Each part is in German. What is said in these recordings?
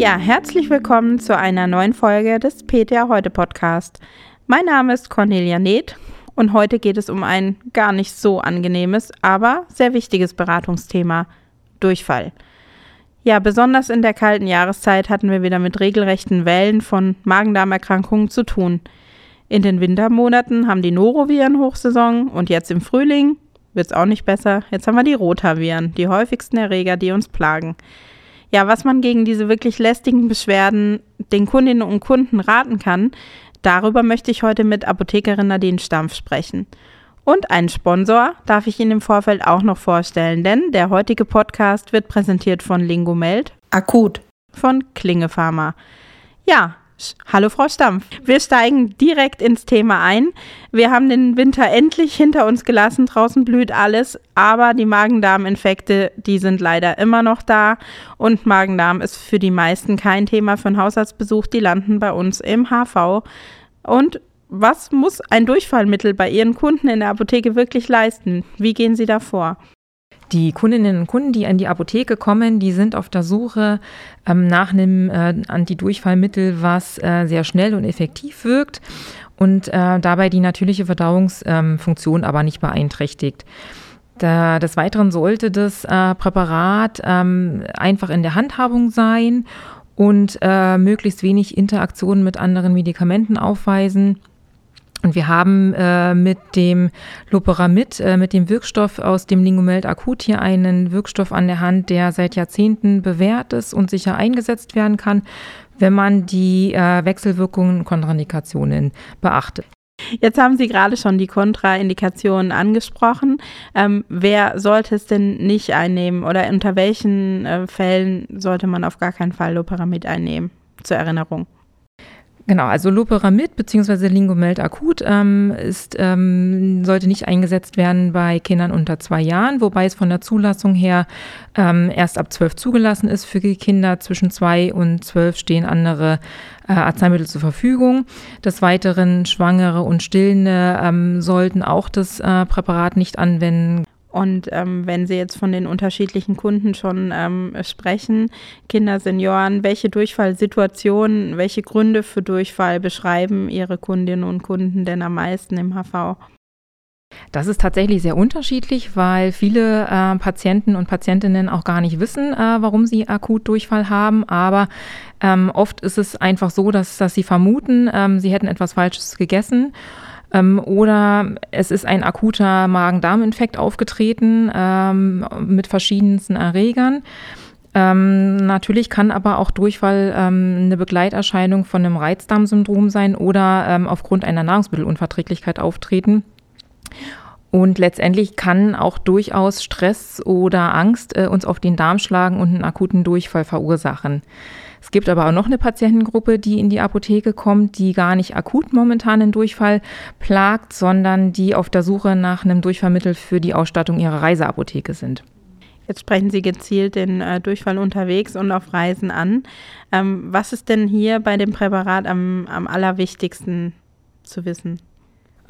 Ja, herzlich willkommen zu einer neuen Folge des PTA Heute Podcast. Mein Name ist Cornelia Neth und heute geht es um ein gar nicht so angenehmes, aber sehr wichtiges Beratungsthema: Durchfall. Ja, besonders in der kalten Jahreszeit hatten wir wieder mit regelrechten Wellen von Magen-Darm-Erkrankungen zu tun. In den Wintermonaten haben die Noroviren Hochsaison und jetzt im Frühling wird es auch nicht besser. Jetzt haben wir die Rotaviren, die häufigsten Erreger, die uns plagen. Ja, was man gegen diese wirklich lästigen Beschwerden den Kundinnen und Kunden raten kann, darüber möchte ich heute mit Apothekerin Nadine Stampf sprechen. Und einen Sponsor darf ich Ihnen im Vorfeld auch noch vorstellen, denn der heutige Podcast wird präsentiert von Lingomeld, akut von Klinge Pharma. Ja, Hallo Frau Stampf. Wir steigen direkt ins Thema ein. Wir haben den Winter endlich hinter uns gelassen. Draußen blüht alles, aber die Magen-Darm-Infekte, die sind leider immer noch da. Und Magen-Darm ist für die meisten kein Thema für einen Haushaltsbesuch. Die landen bei uns im HV. Und was muss ein Durchfallmittel bei Ihren Kunden in der Apotheke wirklich leisten? Wie gehen Sie da vor? Die Kundinnen und Kunden, die an die Apotheke kommen, die sind auf der Suche ähm, nach einem äh, Antidurchfallmittel, was äh, sehr schnell und effektiv wirkt und äh, dabei die natürliche Verdauungsfunktion ähm, aber nicht beeinträchtigt. Da, des Weiteren sollte das äh, Präparat ähm, einfach in der Handhabung sein und äh, möglichst wenig Interaktionen mit anderen Medikamenten aufweisen und wir haben äh, mit dem Loperamid, äh, mit dem Wirkstoff aus dem Lingomeld akut hier einen Wirkstoff an der Hand, der seit Jahrzehnten bewährt ist und sicher eingesetzt werden kann, wenn man die äh, Wechselwirkungen und Kontraindikationen beachtet. Jetzt haben Sie gerade schon die Kontraindikationen angesprochen. Ähm, wer sollte es denn nicht einnehmen oder unter welchen äh, Fällen sollte man auf gar keinen Fall Loperamid einnehmen? Zur Erinnerung. Genau, also Loperamid bzw. Lingomeld akut ähm, ist, ähm, sollte nicht eingesetzt werden bei Kindern unter zwei Jahren, wobei es von der Zulassung her ähm, erst ab zwölf zugelassen ist. Für die Kinder zwischen zwei und zwölf stehen andere äh, Arzneimittel zur Verfügung. Des Weiteren Schwangere und Stillende ähm, sollten auch das äh, Präparat nicht anwenden. Und ähm, wenn Sie jetzt von den unterschiedlichen Kunden schon ähm, sprechen, Kinder, Senioren, welche Durchfallsituationen, welche Gründe für Durchfall beschreiben Ihre Kundinnen und Kunden denn am meisten im HV? Das ist tatsächlich sehr unterschiedlich, weil viele äh, Patienten und Patientinnen auch gar nicht wissen, äh, warum sie akut Durchfall haben. Aber ähm, oft ist es einfach so, dass, dass sie vermuten, ähm, sie hätten etwas Falsches gegessen ähm, oder es ist ein akuter Magen-Darm-Infekt aufgetreten ähm, mit verschiedensten Erregern. Ähm, natürlich kann aber auch Durchfall ähm, eine Begleiterscheinung von einem Reizdarmsyndrom sein oder ähm, aufgrund einer Nahrungsmittelunverträglichkeit auftreten. Und letztendlich kann auch durchaus Stress oder Angst äh, uns auf den Darm schlagen und einen akuten Durchfall verursachen. Es gibt aber auch noch eine Patientengruppe, die in die Apotheke kommt, die gar nicht akut momentan einen Durchfall plagt, sondern die auf der Suche nach einem Durchfallmittel für die Ausstattung ihrer Reiseapotheke sind. Jetzt sprechen Sie gezielt den äh, Durchfall unterwegs und auf Reisen an. Ähm, was ist denn hier bei dem Präparat am, am allerwichtigsten zu wissen?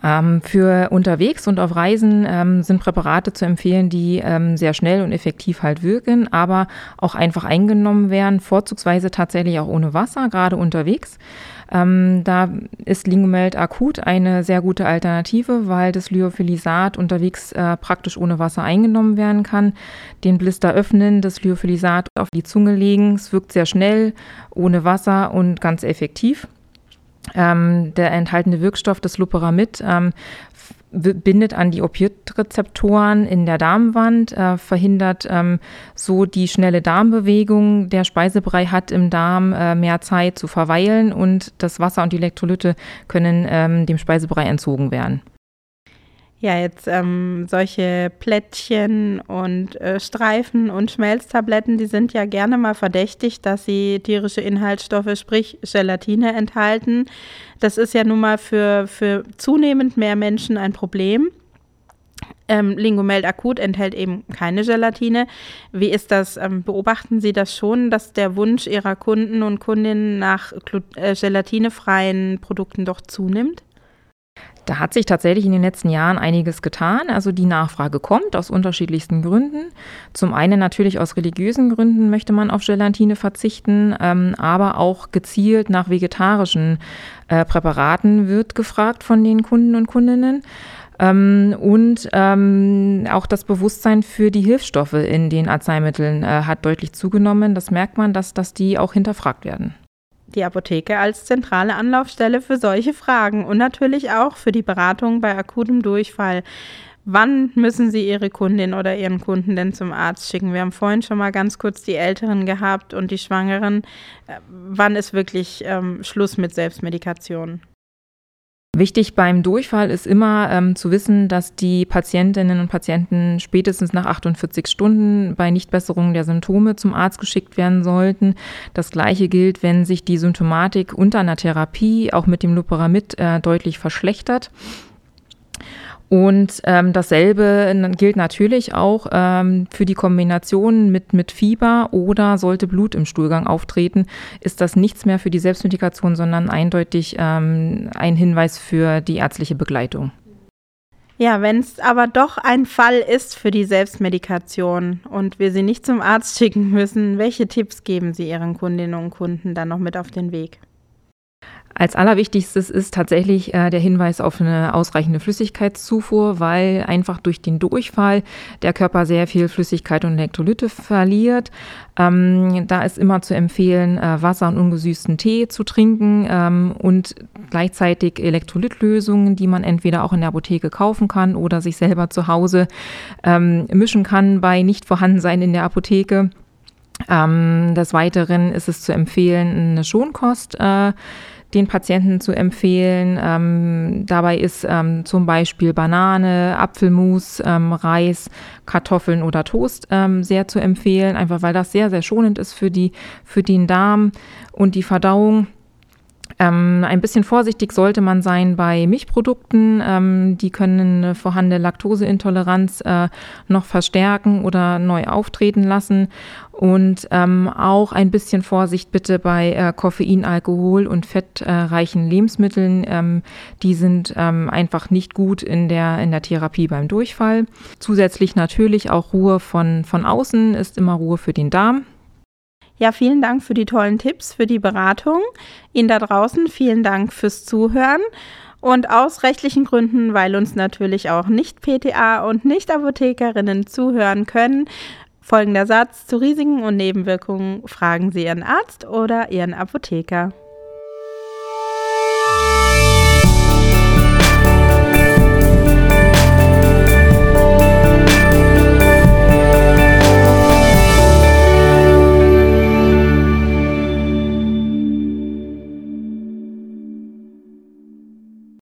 Ähm, für unterwegs und auf Reisen ähm, sind Präparate zu empfehlen, die ähm, sehr schnell und effektiv halt wirken, aber auch einfach eingenommen werden, vorzugsweise tatsächlich auch ohne Wasser, gerade unterwegs. Ähm, da ist Lingomeld akut eine sehr gute Alternative, weil das Lyophilisat unterwegs äh, praktisch ohne Wasser eingenommen werden kann. Den Blister öffnen, das Lyophilisat auf die Zunge legen. Es wirkt sehr schnell, ohne Wasser und ganz effektiv. Ähm, der enthaltene Wirkstoff des Loperamid ähm, bindet an die Opioidrezeptoren in der Darmwand, äh, verhindert ähm, so die schnelle Darmbewegung. Der Speisebrei hat im Darm äh, mehr Zeit zu verweilen und das Wasser und die Elektrolyte können ähm, dem Speisebrei entzogen werden. Ja, jetzt ähm, solche Plättchen und äh, Streifen und Schmelztabletten, die sind ja gerne mal verdächtig, dass sie tierische Inhaltsstoffe, sprich Gelatine enthalten. Das ist ja nun mal für, für zunehmend mehr Menschen ein Problem. Ähm, Lingomeld akut enthält eben keine Gelatine. Wie ist das? Ähm, beobachten Sie das schon, dass der Wunsch Ihrer Kunden und Kundinnen nach äh, gelatinefreien Produkten doch zunimmt? Da hat sich tatsächlich in den letzten Jahren einiges getan. Also die Nachfrage kommt aus unterschiedlichsten Gründen. Zum einen natürlich aus religiösen Gründen möchte man auf Gelatine verzichten, ähm, aber auch gezielt nach vegetarischen äh, Präparaten wird gefragt von den Kunden und Kundinnen. Ähm, und ähm, auch das Bewusstsein für die Hilfsstoffe in den Arzneimitteln äh, hat deutlich zugenommen. Das merkt man, dass, dass die auch hinterfragt werden die Apotheke als zentrale Anlaufstelle für solche Fragen und natürlich auch für die Beratung bei akutem Durchfall. Wann müssen Sie Ihre Kundin oder Ihren Kunden denn zum Arzt schicken? Wir haben vorhin schon mal ganz kurz die Älteren gehabt und die Schwangeren. Äh, wann ist wirklich ähm, Schluss mit Selbstmedikation? Wichtig beim Durchfall ist immer ähm, zu wissen, dass die Patientinnen und Patienten spätestens nach 48 Stunden bei Nichtbesserung der Symptome zum Arzt geschickt werden sollten. Das Gleiche gilt, wenn sich die Symptomatik unter einer Therapie auch mit dem Loperamid äh, deutlich verschlechtert. Und ähm, dasselbe gilt natürlich auch ähm, für die Kombination mit, mit Fieber oder sollte Blut im Stuhlgang auftreten, ist das nichts mehr für die Selbstmedikation, sondern eindeutig ähm, ein Hinweis für die ärztliche Begleitung. Ja, wenn es aber doch ein Fall ist für die Selbstmedikation und wir sie nicht zum Arzt schicken müssen, welche Tipps geben Sie Ihren Kundinnen und Kunden dann noch mit auf den Weg? Als allerwichtigstes ist tatsächlich äh, der Hinweis auf eine ausreichende Flüssigkeitszufuhr, weil einfach durch den Durchfall der Körper sehr viel Flüssigkeit und Elektrolyte verliert. Ähm, da ist immer zu empfehlen, äh, Wasser und ungesüßten Tee zu trinken ähm, und gleichzeitig Elektrolytlösungen, die man entweder auch in der Apotheke kaufen kann oder sich selber zu Hause ähm, mischen kann bei Nichtvorhandensein in der Apotheke. Ähm, des Weiteren ist es zu empfehlen, eine Schonkost äh, den Patienten zu empfehlen. Ähm, dabei ist ähm, zum Beispiel Banane, Apfelmus, ähm, Reis, Kartoffeln oder Toast ähm, sehr zu empfehlen, einfach weil das sehr, sehr schonend ist für, die, für den Darm und die Verdauung. Ähm, ein bisschen vorsichtig sollte man sein bei Milchprodukten. Ähm, die können eine vorhandene Laktoseintoleranz äh, noch verstärken oder neu auftreten lassen. Und ähm, auch ein bisschen Vorsicht bitte bei äh, Koffein, Alkohol und fettreichen Lebensmitteln. Ähm, die sind ähm, einfach nicht gut in der, in der Therapie beim Durchfall. Zusätzlich natürlich auch Ruhe von, von außen ist immer Ruhe für den Darm. Ja, vielen Dank für die tollen Tipps, für die Beratung. Ihnen da draußen vielen Dank fürs Zuhören. Und aus rechtlichen Gründen, weil uns natürlich auch nicht PTA und nicht Apothekerinnen zuhören können, folgender Satz zu Risiken und Nebenwirkungen fragen Sie Ihren Arzt oder Ihren Apotheker.